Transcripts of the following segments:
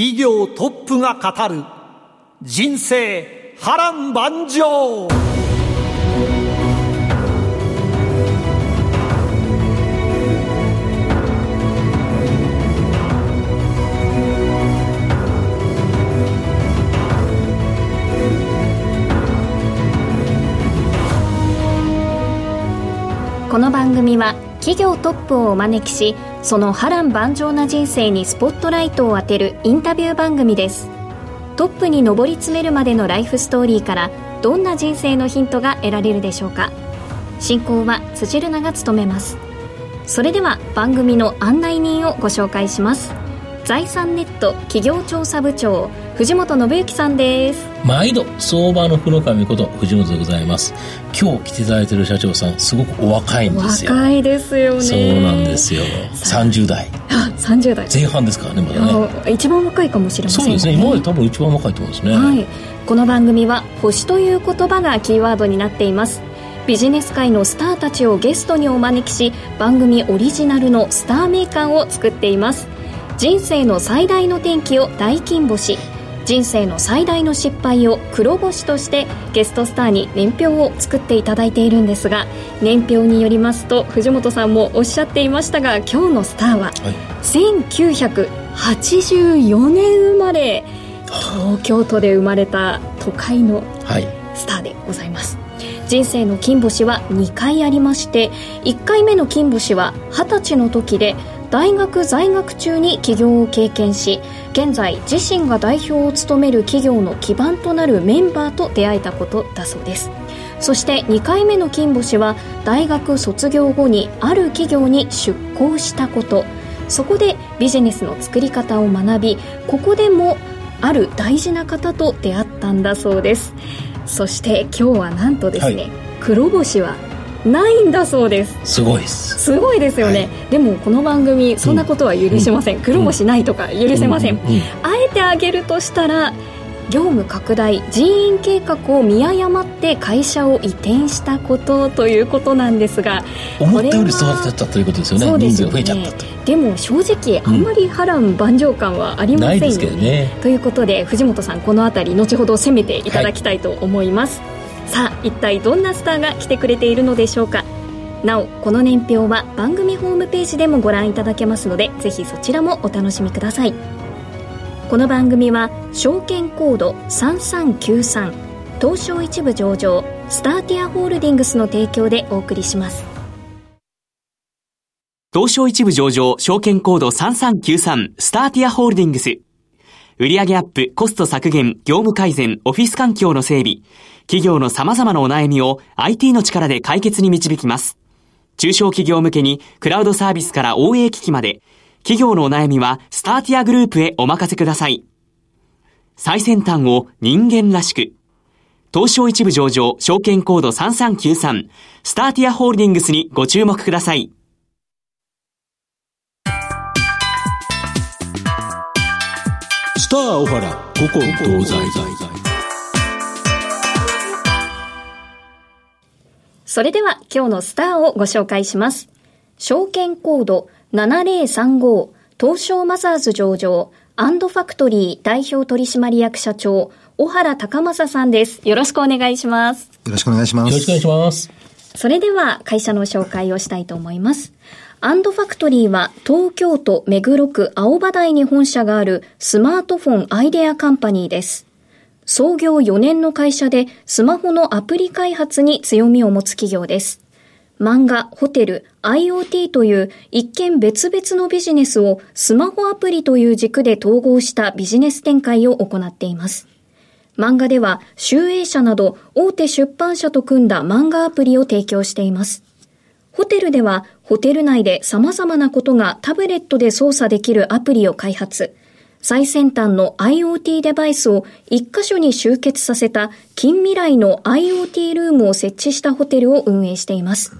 企業トップが語る人生波乱万丈。この番組は企業トップをお招きしその波乱万丈な人生にスポットライトを当てるインタビュー番組です。トップに上り詰めるまでのライフストーリーからどんな人生のヒントが得られるでしょうか。進行は辻るなが務めます。それでは番組の案内人をご紹介します。財産ネット企業調査部長藤本信之さんです。毎度相場の福の神こと藤本でございます。今日来ていただいている社長さんすごくお若いんですよ。若いですよね。そうなんですよ。30代。あ30代。前半ですからねまだね。一番若いかもしれません、ね、そうですね今まで多分一番若いと思うんですね。はい。この番組は星という言葉がキーワードになっています。ビジネス界のスターたちをゲストにお招きし番組オリジナルのスター名鑑を作っています。人生の最大の転機を大金星人生の最大の失敗を黒星としてゲストスターに年表を作っていただいているんですが年表によりますと藤本さんもおっしゃっていましたが今日のスターは、はい、1984年生まれ東京都で生まれた都会のスターでございます、はい人生の金星は2回ありまして1回目の金星は20歳の時で大学在学中に起業を経験し現在自身が代表を務める企業の基盤となるメンバーと出会えたことだそうです。そして2回目の金星は大学卒業後にある企業に出向したこと。そこでビジネスの作り方を学びここでもある大事な方と出会ったんだそうです。そして今日はなんとですね、はい、黒星はないんだそうです。すごいです。すごいですよね、はい、でもこの番組そんなことは許しません、うん、黒星ないとか許せません、うん。うん、あえてあげるとしたら業務拡大人員計画を見誤って会社を移転したことということなんですが思ったより育てたということですよね。人数が増えちゃったと。でも正直あんまり波乱万丈感はありませんよね,、ね。ということで藤本さんこの辺り後ほど攻めていただきたいと思います、はいさあ一体どんなスターが来てくれているのでしょうか？なおこの年表は番組ホームページでもご覧いただけますのでぜひそちらもお楽しみください。この番組は証券コード3393東証一部上場スターティアホールディングスの提供でお送りします。東証一部上場証券コード3393スターティアホールディングス。売上アップ、コスト削減、業務改善、オフィス環境の整備、企業の様々なお悩みを IT の力で解決に導きます。中小企業向けにクラウドサービスから OA 機器まで、企業のお悩みはスターティアグループへお任せください。最先端を人間らしく。東証一部上場証券コード3393スターティアホールディングスにご注目ください。スター小原古今東西。それでは今日のスターをご紹介します。証券コード7035東証マザーズ上場アンドファクトリー代表取締役社長小原高正さんです。よろしくお願いします。よろしくお願いします。よろしくお願いします。それでは会社の紹介をしたいと思います。アンドファクトリーは東京都目黒区青葉台に本社があるスマートフォンアイデアカンパニーです。創業4年の会社でスマホのアプリ開発に強みを持つ企業です。漫画、ホテル、IoT という一見別々のビジネスをスマホアプリという軸で統合したビジネス展開を行っています。漫画では、集英社など大手出版社と組んだ漫画アプリを提供しています。ホテルでは、ホテル内で様々なことがタブレットで操作できるアプリを開発。最先端の IoT デバイスを一箇所に集結させた近未来の IoT ルームを設置したホテルを運営しています。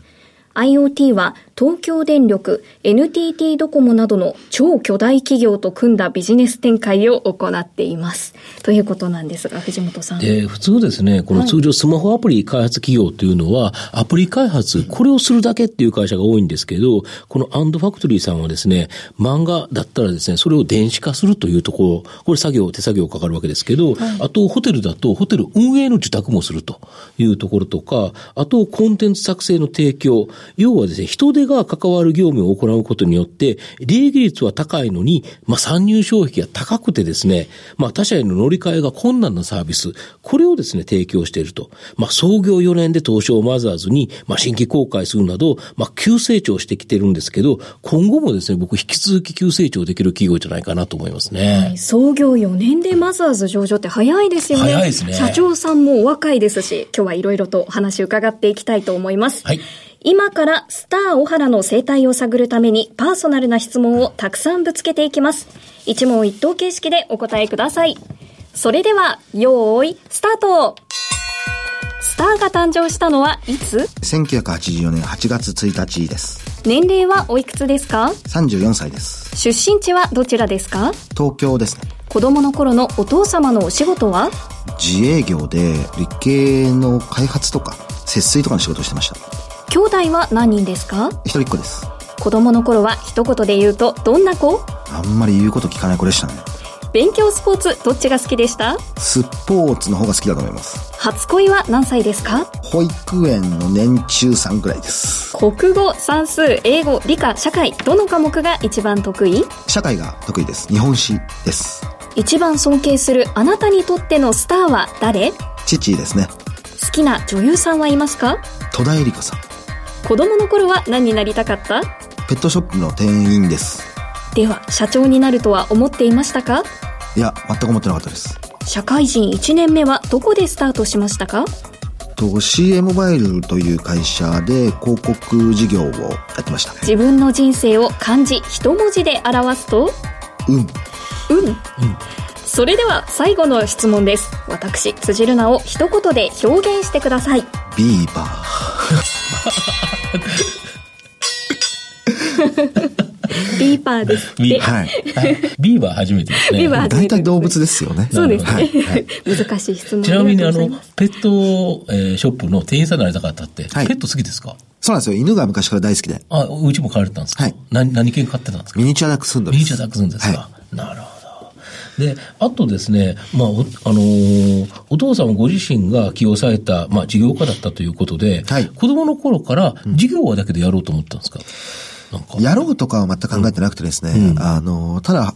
IoT は東京電力、NTT ドコモなどの超巨大企業と組んだビジネス展開を行っています。ということなんですが、藤本さん。で、普通ですね、この通常スマホアプリ開発企業というのは、アプリ開発、これをするだけっていう会社が多いんですけど、このアンドファクトリーさんはですね、漫画だったらですね、それを電子化するというところ、これ作業、手作業かかるわけですけど、はい、あとホテルだとホテル運営の受託もするというところとか、あとコンテンツ作成の提供、要はですね、人手が関わる業務を行うことによって、利益率は高いのに、まあ、参入障壁が高くてですね、まあ、他社への乗り換えが困難なサービス、これをですね、提供していると。まあ、創業4年で東証マザーズに、まあ、新規公開するなど、まあ、急成長してきてるんですけど、今後もですね、僕引き続き急成長できる企業じゃないかなと思いますね。はい、創業4年でマザーズ上場って早いですよね。早いですね。社長さんもお若いですし、今日はいろいろとお話伺っていきたいと思います。はい。今からスター小原の生態を探るためにパーソナルな質問をたくさんぶつけていきます。一問一答形式でお答えください。それでは、よーい、スタートスターが誕生したのはいつ ?1984 年8月1日です。年齢はおいくつですか ?34 歳です。出身地はどちらですか？東京ですね。子供の頃のお父様のお仕事は？自営業で理系の開発とか節水とかの仕事をしてました。兄弟は何人ですか？一人っ子です。子供の頃は一言で言うとどんな子？あんまり言うこと聞かない子でしたね。勉強スポーツどっちが好きでした？スポーツの方が好きだと思います。初恋は何歳ですか？保育園の年中さんくらいです。国語算数英語理科社会どの科目が一番得意？社会が得意です。日本史です。一番尊敬するあなたにとってのスターは誰？父ですね。好きな女優さんはいますか？戸田恵梨香さん子供の頃は何になりたかった？ペットショップの店員です。では社長になるとは思っていましたか？いや全く思ってなかったです。社会人1年目はどこでスタートしましたか？と CA モバイルという会社で広告事業をやってました自分の人生を漢字一文字で表すと？うんうん、うん。それでは最後の質問です。私辻るなを一言で表現してください。ビーバー ビーバーですビー、はい。ビーバー初めてですね。ビーバー大体動物ですよね。そうですね。はい、難しい質問ちなみにあの、ペット、えー、ショップの店員さんになりたかったって、はい、ペット好きですか？そうなんですよ。犬が昔から大好きで。あ、うちも飼われてたんですか？はい。何、何犬飼ってたんですか？ミニチュアダックスンドミニチュアダックスンドですか、はい、なるほど。で、あとですね、まあ、お、あのー、お父様ご自身が起用された、まあ、事業家だったということで、はい、子供の頃から事業はだけでやろうと思ったんですか、うん、やろうとかは全く考えてなくてですね、うん、あの、ただ、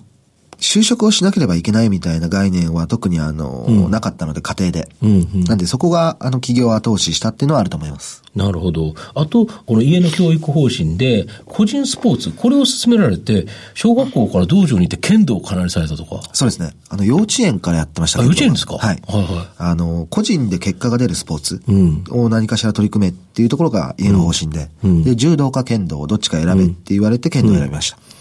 就職をしなければいけないみたいな概念は特にあの、うん、なかったので、家庭で。うんうん、なんで、そこが、あの、企業を後押ししたっていうのはあると思います。なるほど。あと、この家の教育方針で、個人スポーツ、これを進められて、小学校から道場に行って剣道をかなりされたとか。そうですね。あの、幼稚園からやってました幼稚園ですか？はい。はいはい。あの、個人で結果が出るスポーツを何かしら取り組めっていうところが家の方針で、うん、で、柔道か剣道、どっちか選べって言われて剣道を選びました。うん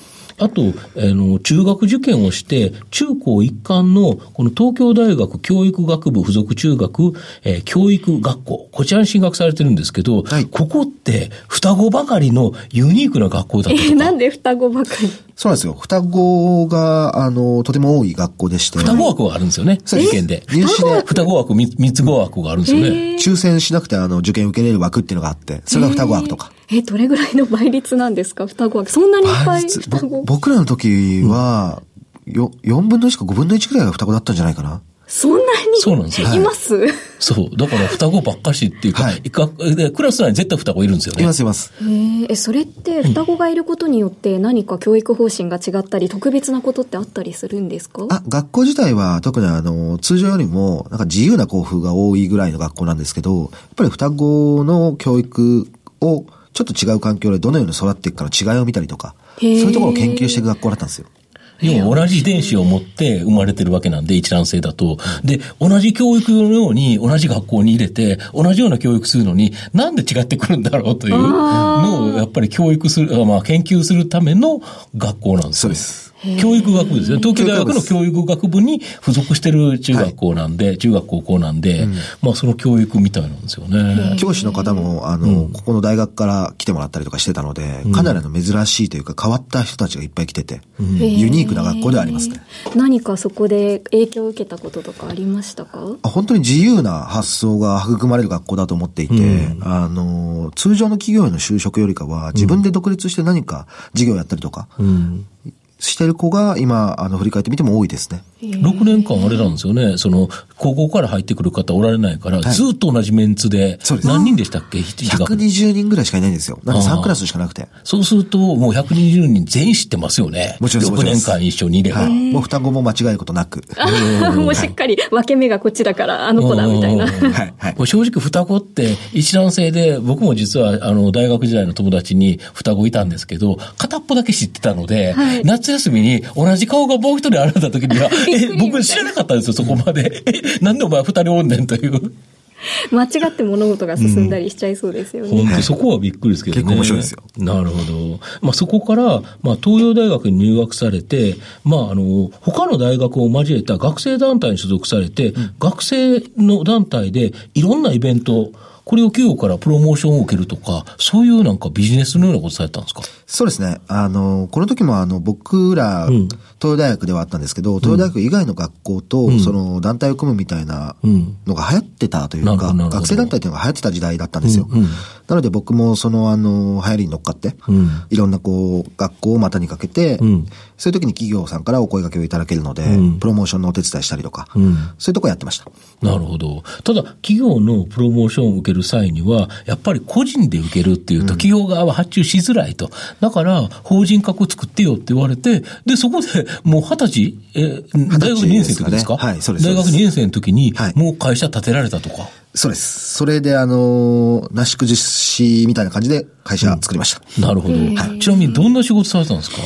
あと、あの、中学受験をして、中高一貫の、この東京大学教育学部附属中学、えー、教育学校、こちらに進学されてるんですけど、はい、ここって双子ばかりのユニークな学校だったとか。え、なんで双子ばかり？そうなんですよ。双子が、あの、とても多い学校でして。双子枠があるんですよね。受験で。入試で。双子枠、三つ子枠があるんですよね。抽選しなくて、あの、受験受けれる枠っていうのがあって、それが双子枠とか。え、どれぐらいの倍率なんですか？双子枠。そんなにいっぱい双子？僕らの時は、よ、4分の1か5分の1くらいが双子だったんじゃないかな。そんなに？そうなんですよ。います、はい、そう。だから双子ばっかしっていうか、はい、でクラス内に絶対双子いるんですよね。いますいます。へえ、それって双子がいることによって何か教育方針が違ったり、特別なことってあったりするんですか？あ、学校自体は特にあの、通常よりもなんか自由な校風が多いぐらいの学校なんですけど、やっぱり双子の教育をちょっと違う環境でどのように育っていくかの違いを見たりとか、そういうところを研究していく学校だったんですよ。要は同じ遺伝子を持って生まれてるわけなんで、一卵性だと。で、同じ教育のように同じ学校に入れて、同じような教育するのに、なんで違ってくるんだろうというのを、やっぱり教育する、まあ研究するための学校なんですそうです。教育学部ですね。東京大学の教育学部に付属してる中学校なんで、はい、中学高校なんで、うん、まあその教育みたいなんですよね。教師の方も、あの、うん、ここの大学から来てもらったりとかしてたので、かなりの珍しいというか変わった人たちがいっぱい来てて、ユニークな学校ではありますね。何かそこで影響を受けたこととかありましたか？本当に自由な発想が育まれる学校だと思っていて、あの、通常の企業への就職よりかは、自分で独立して何か事業やったりとか、してる子が今、あの、振り返ってみても多いですね。6年間あれなんですよね。その、高校から入ってくる方おられないから、はい、ずっと同じメンツで。何人でしたっけ ?120 人ぐらいしかいないんですよ。なんか3クラスしかなくて。そうすると、もう120人全員知ってますよね。もちろん6年間一緒にいれば。はい、もう双子も間違えることなく。もうしっかり分け目がこっちだから、あの子だみたいな。はい。はい、正直双子って一卵性で、僕も実は、あの、大学時代の友達に双子いたんですけど、片っぽだけ知ってたので、はい、夏休みに同じ顔がもう一人現れた時には、え、僕知らなかったんですよ、そこまで。え、なんでお前二人おんねんという。間違って物事が進んだりしちゃいそうですよね。本、当、そこはびっくりですけどね。結構面白いですよ。なるほど。まあそこから、まあ東洋大学に入学されて、まああの、他の大学を交えた学生団体に所属されて、うん、学生の団体でいろんなイベント、これを企業からプロモーションを受けるとか、そういうなんかビジネスのようなことされたんですか？そうですね。あの、この時もあの、僕ら、東洋大学ではあったんですけど、東洋大学以外の学校と、その、団体を組むみたいなのが流行ってたというか、学生団体というのが流行ってた時代だったんですよ。なので僕もその、あの、流行りに乗っかって、いろんなこう、学校を股にかけて、そういう時に企業さんからお声掛けをいただけるので、プロモーションのお手伝いしたりとか、そういうとこやってました。なるほど。ただ、企業のプロモーションを受ける際には、やっぱり個人で受けるっていうと、企業側は発注しづらいと。だから、法人格作ってよって言われて、で、そこでもう二十歳、え、大学2年生の時ですか、はい、そうです。大学2年生の時に、もう会社建てられたとか？そうです。それで、あの、なし崩しみたいな感じで会社作りました。うん、なるほど。はい、ちなみにどんな仕事されたんですか？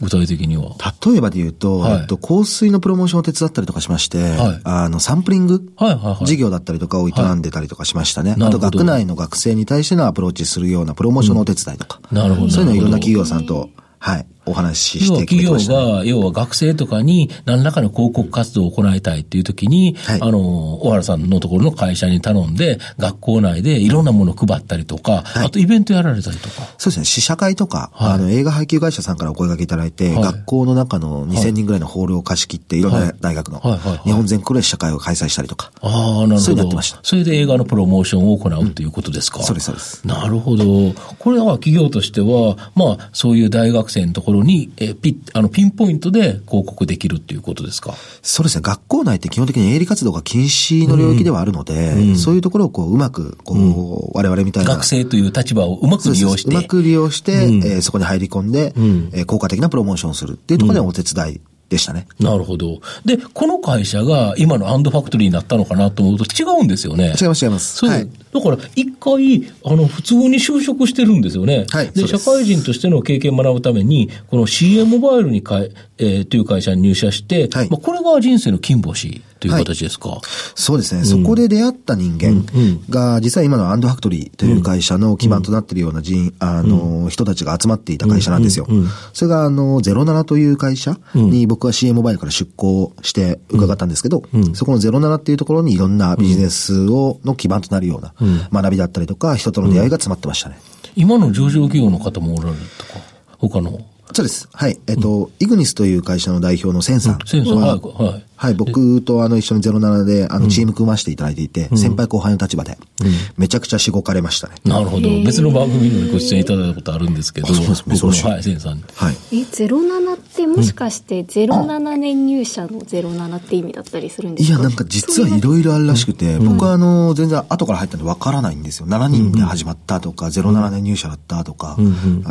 具体的には。例えばで言うと、はい、えっと、香水のプロモーションを手伝ったりとかしまして、はい、あの、サンプリング、はいはいはい、事業だったりとかを営んでたりとかしましたね。はい、あと、学内の学生に対してのアプローチするようなプロモーションのお手伝いとか。うん、なるほど。そういうのをいろんな企業さんと、はい、お話しして企業が、要は学生とかに何らかの広告活動を行いたいっていう時に、はい、あの、小原さんのところの会社に頼んで、学校内でいろんなものを配ったりとか、はい、あとイベントやられたりとか。そうですね、試写会とか、はい、あの、映画配給会社さんからお声掛けいただいて、学校の中の2000人ぐらいのホールを貸し切って、いろんな大学の、日本全国で試写会を開催したりとか。ああ、なるほど。そういうのやってました。それで映画のプロモーションを行うということですか、うん、そうです、そうです。なるほど。これは企業としては、まあ、そういう大学生のところに、えピあの、ピンポイントで広告できるっていうことですか？そうですね。学校内って基本的に営利活動が禁止の領域ではあるので、うんうん、そういうところをこう、うまく、こう、うん、我々みたいな。学生という立場をうまく利用して。うまく利用して、うん、えー、そこに入り込んで、うん、えー、効果的なプロモーションをするっていうところでお手伝いでしたね。なるほど。で、この会社が今のアンドファクトリーになったのかなと思うと違うんですよね。違います、違います。そう。はい、だから、一回、あの、普通に就職してるんですよね。はい。で、社会人としての経験を学ぶために、この CM モバイルにかえ、えー、という会社に入社して、はい。まあ、これが人生の金星という形ですか、はい、そうですね、うん、そこで出会った人間が、実は今のアンドファクトリーという会社の基盤となっているような人、あの、人たちが集まっていた会社なんですよ。それが、あの、07という会社に僕は CM モバイルから出向して伺ったんですけど、そこの07っていうところにいろんなビジネスを、の基盤となるような学びだったりとか、人との出会いが詰まってましたね。今の上場企業の方もおられるとか、他のそうです。はい。えっと、イグニスという会社の代表のセンさん。センさん、はい。はい。はい、僕とあの一緒に07であのチーム組ませていただいていて、うん、先輩後輩の立場で、めちゃくちゃしごかれましたね。なるほど。別の番組にもご出演いただいたことあるんですけど、そうです珍しい。はい、センさん。はい。え、07ってもしかして07年入社の07って意味だったりするんですか、いや、なんか実はいろいろあるらしくて、僕はあの、全然後から入ったんでわからないんですよ。7人で始まったとか、07年入社だったとか、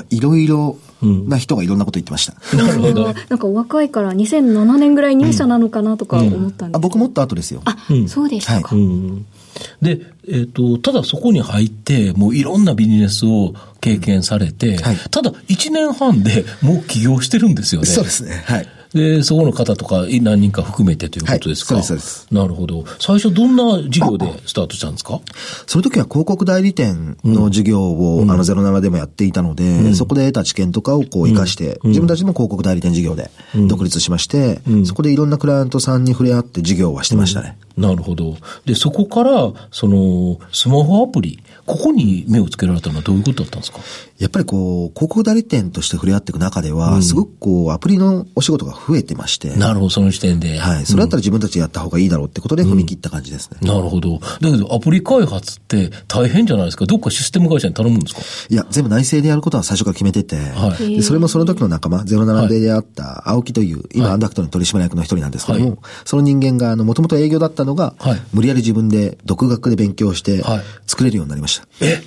いろいろな人がいろんなこと言ってました。なるほど。なんかお若いから2007年ぐらい入社なのかなとか思ったんです、うん、あ僕もっと後ですよ。あ、そうでしたか。はいで、えっ、ー、と、ただそこに入って、もういろんなビジネスを経験されて、はい、ただ1年半でもう起業してるんですよね。そうですね。はい。で、そこの方とか何人か含めてということですか、はい、そうです、なるほど。最初どんな事業でスタートしたんですか？その時は広告代理店の事業を、うん、あの、07でもやっていたので、うん、そこで得た知見とかをこう活かして、うん、自分たちも広告代理店事業で独立しまして、そこでいろんなクライアントさんに触れ合って事業はしてましたね。なるほど。で、そこから、その、スマホアプリ、ここに目をつけられたのはどういうことだったんですか？やっぱりこう、広告代理店として触れ合っていく中では、うん、すごくこう、アプリのお仕事が増えてまして。なるほど、その時点で。はい。それだったら自分たちでやった方がいいだろうってことで踏み切った感じですね。うん、なるほど。だけど、アプリ開発って大変じゃないですか？どっかシステム会社に頼むんですか？いや、全部内製でやることは最初から決めてて、はい、でそれもその時の仲間、07で出会った青木という、今、アンダクトの取締役の一人なんですけども、はい、その人間が、あの、もともと営業だったのが、はい、無理やり自分で独学で勉強して、作れるようになりました。え？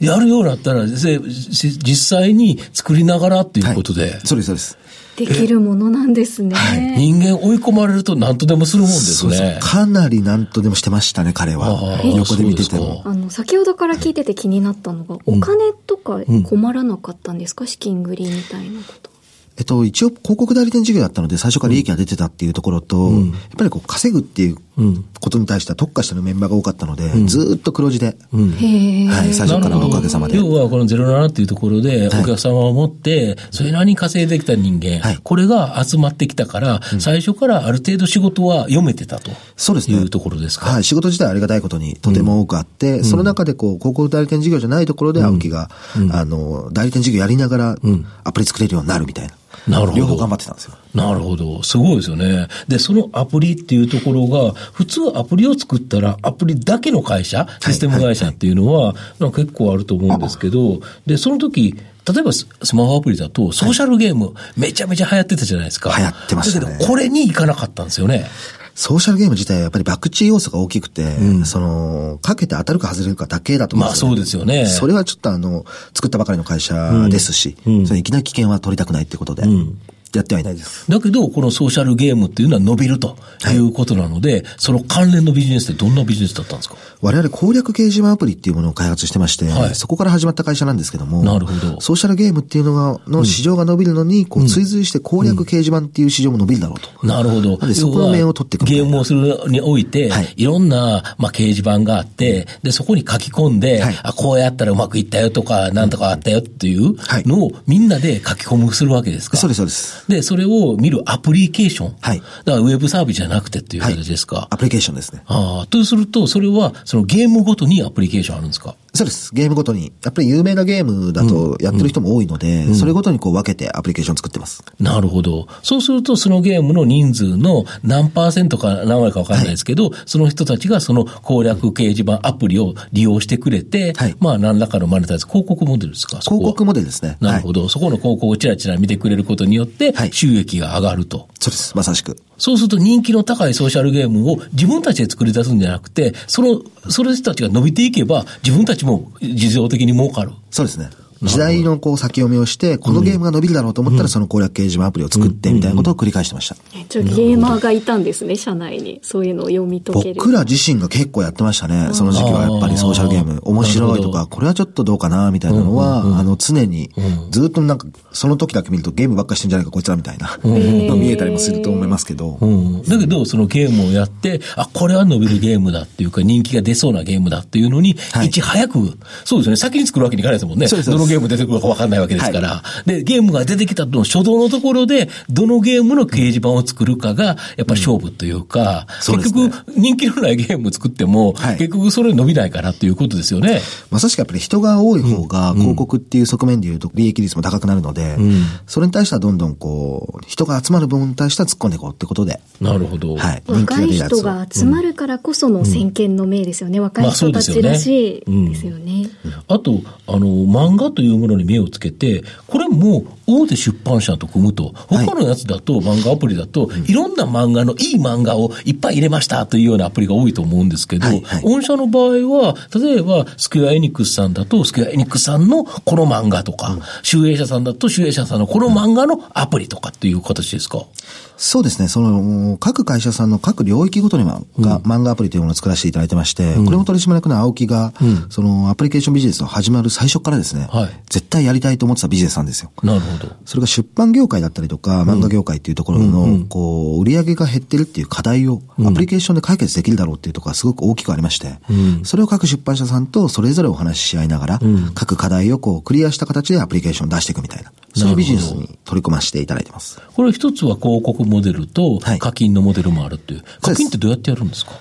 やるようになったら、実際に作りながらっていうことで。はい、そうです、そうです。できるものなんですね。はい、人間追い込まれると何とでもするもんですね。そうそうかなり何とでもしてましたね、彼は。横で見てても。あの、先ほどから聞いてて気になったのが、お金とか困らなかったんですか、うん、資金繰りみたいなこと。えっと、一応広告代理店事業だったので、最初から利益が出てたっていうところと、うん、やっぱりこう稼ぐっていうことに対しては特化してのメンバーが多かったので、うん、ずっと黒字で、うん、はい、最初からのおかげさまで。要はこの07っていうところで、お客様を持って、それなりに稼いできた人間、はい、これが集まってきたから、最初からある程度仕事は読めてたと。そうですね。いうところですか？はい、仕事自体ありがたいことにとても多くあって、その中でこう、広告代理店事業じゃないところで青木が、あの、代理店事業やりながら、アプリ作れるようになるみたいな。なるほど。両方頑張ってたんですよ。なるほど。すごいですよね。で、そのアプリっていうところが、普通アプリを作ったら、アプリだけの会社、システム会社っていうのは、結構あると思うんですけど、で、その時、例えばスマホアプリだと、ソーシャルゲーム、めちゃめちゃ流行ってたじゃないですか。流行ってましたね。だけど、これに行かなかったんですよね。ソーシャルゲーム自体はやっぱり博打要素が大きくて、うん、その、かけて当たるか外れるかだけだと思うんですよ、ね。まあそうですよね。それはちょっとあの、作ったばかりの会社ですし、うん、それいきなり危険は取りたくないってことで、うん、やってはいないです。だけど、このソーシャルゲームっていうのは伸びるとい。うことなので、はい、その関連のビジネスってどんなビジネスだったんですか？我々攻略掲示板アプリっていうものを開発してまして、はい、そこから始まった会社なんですけども、なるほど。ソーシャルゲームっていうのが、の市場が伸びるのに、こう追随して攻略掲示板っていう市場も伸びるだろうと。うん、なるほど。で、そこの面を取っていくゲームをするにおいて、はい、いろんな、まあ、掲示板があって、で、そこに書き込んで、はい、あ、こうやったらうまくいったよとか、なんとかあったよっていうのをみんなで書き込むするわけですか、そうです、そうです。で、それを見るアプリケーション。はい。だからウェブサービスじゃなくてっていう形ですか。はい、アプリケーションですね。ああ、とすると、それは、そのゲームごとにアプリケーションあるんですか？そうです。ゲームごとに。やっぱり有名なゲームだとやってる人も多いので、うんうん、それごとにこう分けてアプリケーション作ってます。なるほど。そうすると、そのゲームの人数の何パーセントか何割か分からないですけど、はい、その人たちがその攻略掲示板アプリを利用してくれて、はい、まあ何らかのマネタイズ、広告モデルですか？広告モデルですね。なるほど。はい、そこの広告をちらちら見てくれることによって、収益が上がると。そうです。まさしく。そうすると人気の高いソーシャルゲームを自分たちで作り出すんじゃなくて、その、その人たちが伸びていけば、自分たちも事情的に儲かる。そうですね。時代のこう先読みをして、このゲームが伸びるだろうと思ったら、その攻略掲示板アプリを作ってみたいなことを繰り返してました。ちょゲーマーがいたんですね、社内に。そういうのを読み解ける。僕ら自身が結構やってましたね。その時期はやっぱりソーシャルゲーム。面白いとか、これはちょっとどうかな、みたいなのは、あの、常に、ずっとなんか、その時だけ見るとゲームばっかしてんじゃないか、こいつらみたいな、見えたりもすると思いますけど。だけど、そのゲームをやって、あ、これは伸びるゲームだっていうか、人気が出そうなゲームだっていうのに、いち早く、そうですね、先に作るわけにいかないですもんね。どのゲーム出てくるか分かんないわけですから。はい、で、ゲームが出てきたと初動のところで、どのゲームの掲示板を作るかが、やっぱ勝負というか、うん、結局、人気のないゲームを作っても、はい、結局それ伸びないからっていうことですよね。まさしくやっぱり人が多い方が、広告っていう側面でいうと利益率も高くなるので、うん、それに対してはどんどんこう、人が集まる部分に対しては突っ込んでいこうってことで。なるほど。はい。若い人が集まるからこその先見の明ですよね。若い人たちらしいですよね。あと、あの、漫画というものに目をつけて、これも大手出版社と組むと、他のやつだと、漫画アプリだと、いろんな漫画のいい漫画をいっぱい入れましたというようなアプリが多いと思うんですけど、はいはい、御社の場合は、例えば、スクエアエニックスさんだと、スクエアエニックスさんのこの漫画とか、うん、集英社さんだと、集英社さんのこの漫画のアプリとかっていう形ですか、そうですね。その、各会社さんの各領域ごとには、うん、漫画アプリというものを作らせていただいてまして、うん、これも取締役の青木が、うん、そのアプリケーションビジネスの始まる最初からですね、はい、絶対やりたいと思ってたビジネスなんですよ。なるほど。それが出版業界だったりとか、漫画業界っていうところの、こう、売り上げが減ってるっていう課題を、アプリケーションで解決できるだろうっていうところがすごく大きくありまして、それを各出版社さんとそれぞれお話しし合いながら、各課題をこう、クリアした形でアプリケーションを出していくみたいな、そういうビジネスに取り組ませていただいてます。これ一つは広告モデルと、課金のモデルもあるっていう。課金ってどうやってやるんですか？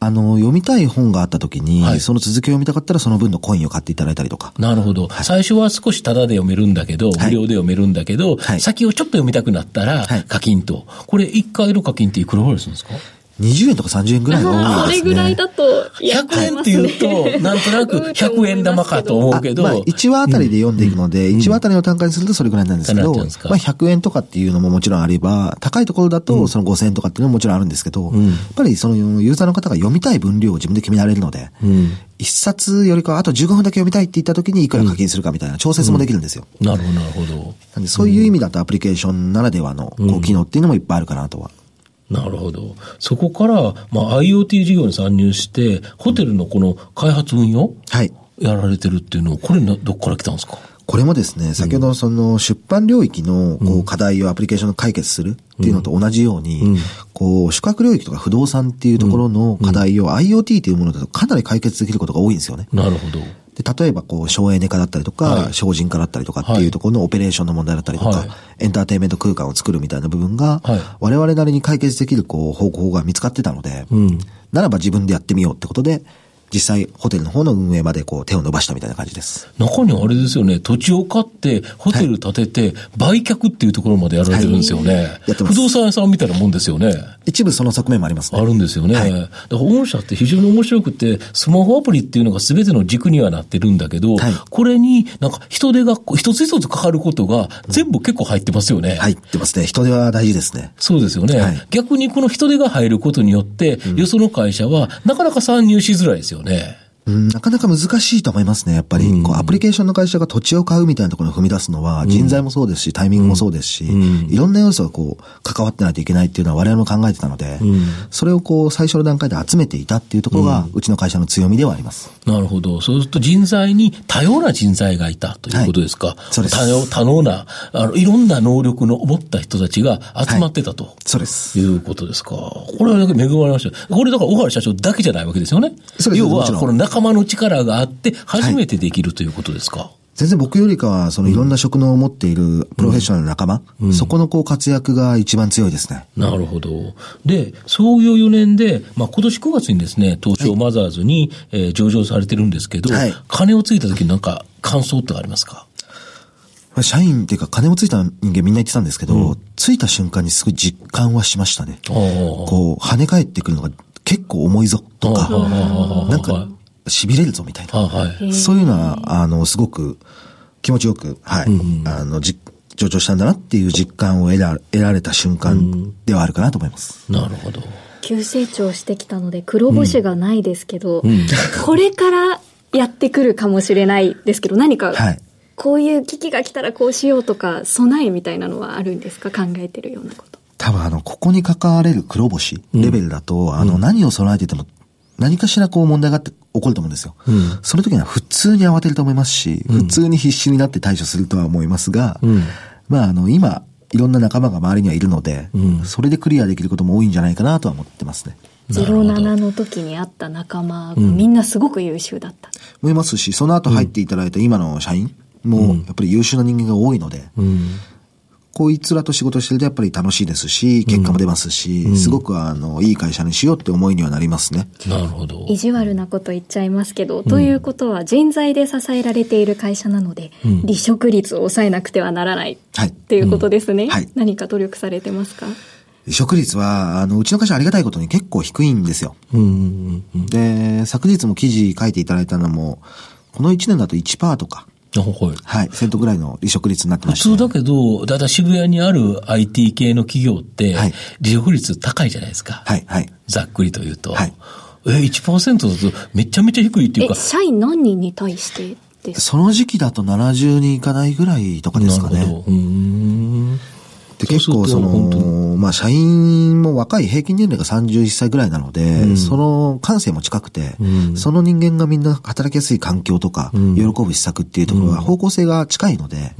あの、読みたい本があった時に、はい、その続きを読みたかったらその分のコインを買っていただいたりとか。なるほど。はい、最初は少しタダで読めるんだけど、無料で読めるんだけど、先をちょっと読みたくなったら、課金と。これ1回の課金っていくらぐらいするんですか？20円とか30円ぐらいが多いですね。それぐらいだと、100円っていうと、なんとなく100円玉かと思うけど。まあ、1話あたりで読んでいくので、1話あたりの単価にするとそれぐらいなんですけど、まあ、100円とかっていうのももちろんあれば、高いところだとその5000円とかっていうのももちろんあるんですけど、やっぱりそのユーザーの方が読みたい分量を自分で決められるので、一冊よりかあと15分だけ読みたいって言った時にいくら課金するかみたいな調節もできるんですよ。なるほど、なるほど。そういう意味だとアプリケーションならではのこう機能っていうのもいっぱいあるかなとは。なるほど。そこから、まあ、IoT 事業に参入して、ホテルのこの開発運用はい。やられてるっていうのは、これどこから来たんですか？これもですね、先ほどその出版領域のこう課題をアプリケーションで解決するっていうのと同じように、こう宿泊領域とか不動産っていうところの課題を IoT というものだとかなり解決できることが多いんですよね。なるほど。で、例えば、こう、省エネ化だったりとか、はい、省人化だったりとかっていうところのオペレーションの問題だったりとか、はい、エンターテインメント空間を作るみたいな部分が、はい、我々なりに解決できる、こう、方法が見つかってたので、うん、ならば自分でやってみようってことで、実際ホテルの方の運営までこう手を伸ばしたみたいな感じです。中にあれですよね、土地を買ってホテル建てて売却っていうところまでやられてるんですよね。はい。不動産屋さんみたいなもんですよね。一部その側面もありますね。あるんですよね。はい、だから御社って非常に面白くて、スマホアプリっていうのが全ての軸にはなってるんだけど、はい、これになんか人手が一つ一つかかることが全部結構入ってますよね。入ってますね。人手は大事ですね。そうですよね。はい、逆にこの人手が入ることによって、うん、よその会社はなかなか参入しづらいですよね。うん、なかなか難しいと思いますね、やっぱり。こうアプリケーションの会社が土地を買うみたいなところに踏み出すのは、人材もそうですし、タイミングもそうですし、いろんな要素がこう、関わってないといけないっていうのは我々も考えてたので、それをこう、最初の段階で集めていたっていうところが、うちの会社の強みではあります。なるほど。そうすると人材に多様な人材がいたということですか。はい、そうです。多様、多能な、あの、いろんな能力の持った人たちが集まってたと。はい、そうです。いうことですか。これは恵まれました。これだから小原社長だけじゃないわけですよね。そうです。要は、この仲間の力ががあって、初めてできるということですか、はい。全然僕よりかは、そのいろんな職能を持っているプロフェッショナルの仲間、うん。うん、そこのこう活躍が一番強いですね。なるほど。で、創業4年で、まあ今年9月にですね、東証マザーズに、はい、えー、上場されてるんですけど、はい、金をついた時になんか感想ってありますか？社員っていうか金をついた人間みんな言ってたんですけど、うん、ついた瞬間にすごい実感はしましたね。こう、跳ね返ってくるのが結構重いぞとか、なんか痺れるぞみたいな。はい、そういうのは、あの、すごく気持ちよく、はい、うん、あの、じ、上場したんだなっていう実感を得ら得られた瞬間ではあるかなと思います。うん、なるほど。急成長してきたので黒星がないですけど、うん、これからやってくるかもしれないですけど、何か、はい、こういう危機が来たらこうしようとか、備えみたいなのはあるんですか？考えてるようなこと。多分あの、ここに関われる黒星レベルだと、うん、あの、何を備えてても何かしらこう問題があって起こると思うんですよ。うん、その時には普通に慌てると思いますし、普通に必死になって対処するとは思いますが、うん、まああの今、いろんな仲間が周りにはいるので、うん、それでクリアできることも多いんじゃないかなとは思ってますね。07の時に会った仲間がみんなすごく優秀だった。思いますし、その後入っていただいた今の社員もやっぱり優秀な人間が多いので、こいつらと仕事してるとやっぱり楽しいですし、結果も出ますし、うん、すごくあの、いい会社にしようって思いにはなりますね。なるほど。意地悪なこと言っちゃいますけど、うん、ということは人材で支えられている会社なので、うん、離職率を抑えなくてはならない。はい。っていうことですね。はい。何か努力されてますか？離職率は、あの、うちの会社ありがたいことに結構低いんですよ。うんで、昨日も記事書いていただいたのも、この1年だと1%とか、はい。はい。セントぐらいの離職率になってました、ね、普通だけど、だいたい渋谷にある IT 系の企業って、離職率高いじゃないですか。はい。はい。ざっくりと言うと。はい。え、1%だとめちゃめちゃ低いっていうか。社員何人に対してですその時期だと70人いかないぐらいとかですかね。なるほど。うん。で結構その、まあ社員も若い平均年齢が31歳ぐらいなので、うん、その感性も近くて、うん、その人間がみんな働きやすい環境とか、うん、喜ぶ施策っていうところは方向性が近いので、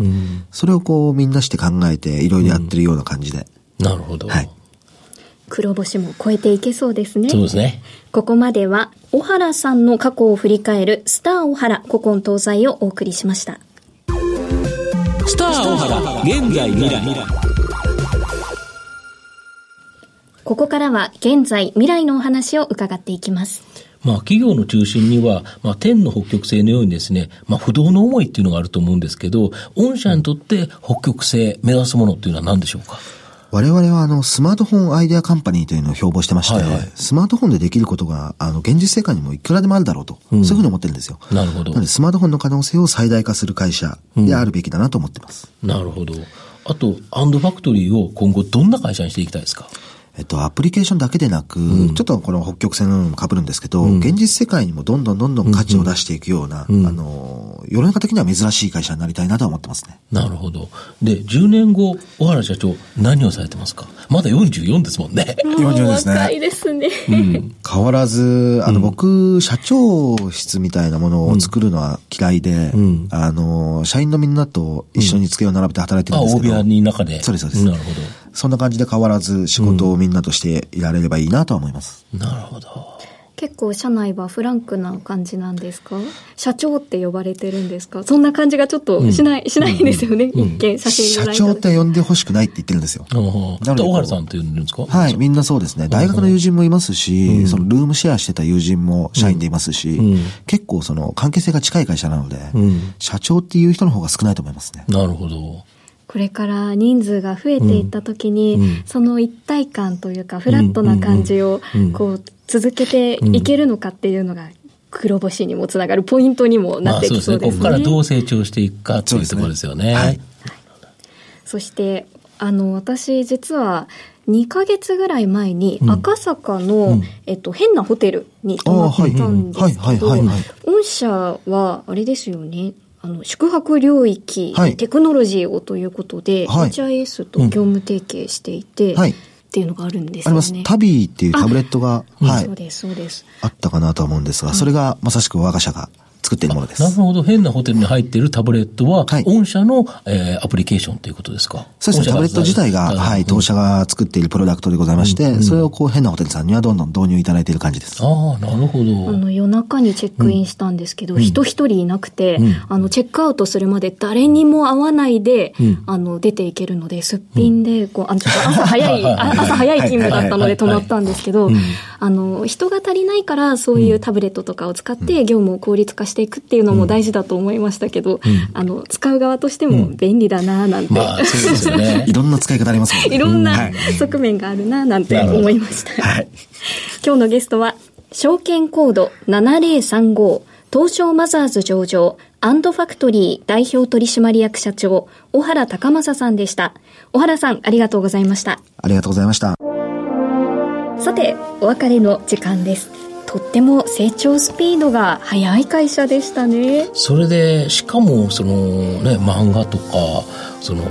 それをこうみんなして考えていろいろやってるような感じで。なるほど。はい。黒星も超えていけそうですね。そうですね。ここまでは、小原さんの過去を振り返る、スター小原古今東西をお送りしました。スター小原、現在未来。ここからは現在、未来のお話を伺っていきます。まあ、企業の中心には、まあ、天の北極星のようにですね、まあ、不動の思いっていうのがあると思うんですけど、御社にとって北極星目指すものっていうのは何でしょうか？我々はあのスマートフォンアイデアカンパニーというのを標榜してまして、はいはい、スマートフォンでできることがあの現実世界にもいくらでもあるだろうと、うん、そういうふうに思ってるんですよ。なるほど。なのでスマートフォンの可能性を最大化する会社であるべきだなと思ってます。うん、なるほど。あと、アンドファクトリーを今後どんな会社にしていきたいですか？えっと、アプリケーションだけでなく、うん、ちょっとこの北極星のも被るんですけど、うん、現実世界にもどんどんどんどん価値を出していくような、うん、あの、世の中的には珍しい会社になりたいなと思ってますね。なるほど。で、10年後、小原社長、何をされてますか？まだ44ですもんね。40ですね。若いですね。変わらず、あの、僕、社長室みたいなものを作るのは嫌いで、あの、社員のみんなと一緒に机を並べて働いてるんですけど。あ、大部屋の中で。そうです、そうです。なるほど。そんな感じで変わらず仕事をみんなとしていられればいいなと思います。なるほど。結構社内はフランクな感じなんですか？社長って呼ばれてるんですか？そんな感じがちょっとしない、うん、しないんですよね、うん、一見写真社長って呼んでほしくないって言ってるんですよ。な小原さんって呼んでるんですか？はい、みんなそうですね。大学の友人もいますし、そのルームシェアしてた友人も社員でいますし、結構その関係性が近い会社なので、社長っていう人の方が少ないと思いますね。なるほど。これから人数が増えていった時に、うん、その一体感というかフラットな感じをこう続けていけるのかっていうのが黒星にもつながるポイントにもなってきそうですね。まあ、すね。ここからどう成長していくかというところですよね。ね。はい、そしてあの私実は2か月ぐらい前に赤坂の、うん、えっと、変なホテルに泊まったんですけど、御社はあれですよねあの宿泊領域、はい、テクノロジーをということで、はい、HIS と業務提携していて、うんはい、っていうのがあるんですよね。あります。タビーっていうタブレットが、はい、そうです、そうです。あったかなと思うんですが、それがまさしく我が社が作っているものです。なるほど。変なホテルに入っているタブレットは、はい、御社の、えー、アプリケーションということですか？そうですね。タブレット自体が、はい、当社が作っているプロダクトでございまして、うんうん、それをこう変なホテルさんにはどんどん導入いただいている感じです。ああ、なるほど。あの、夜中にチェックインしたんですけど、うん、人一人いなくて、うん、あの、チェックアウトするまで誰にも会わないで、うん、あの、出ていけるので、すっぴんで、こう、あの、ちょっと朝早い、朝早い勤務だったので泊まったんですけど、あの、人が足りないから、そういうタブレットとかを使って業務を効率化していくっていうのも大事だと思いましたけど、うん、あの、使う側としても便利だななんて、まあ、そうですよね。いろんな使い方ありますもんね。いろんな側面があるななんて思いました。はい、今日のゲストは、証券コード7035、東証マザーズ上場、アンドファクトリー代表取締役社長、小原高正さんでした。小原さん、ありがとうございました。ありがとうございました。さて、お別れの時間です。とっても成長スピードが速い会社でしたねそれでしかもそのね漫画とかその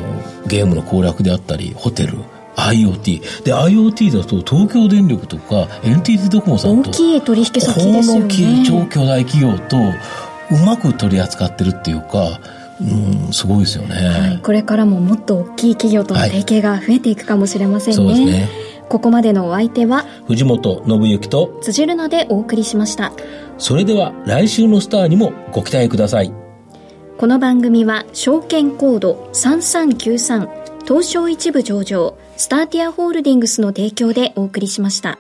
ゲームの攻略であったりホテル IoT。で、IoT だと東京電力とか NTT ドコモさんと。大きい取引先ですよね。大きい超巨大企業とうまく取り扱ってるっていうか、うん、すごいですよね、はい。これからももっと大きい企業との提携が増えていくかもしれませんね。はい、そうですね。ここまでのお相手は藤本信之と辻るのでお送りしましたそれでは来週のスターにもご期待くださいこの番組は証券コード3393東証一部上場スターティアホールディングスの提供でお送りしました。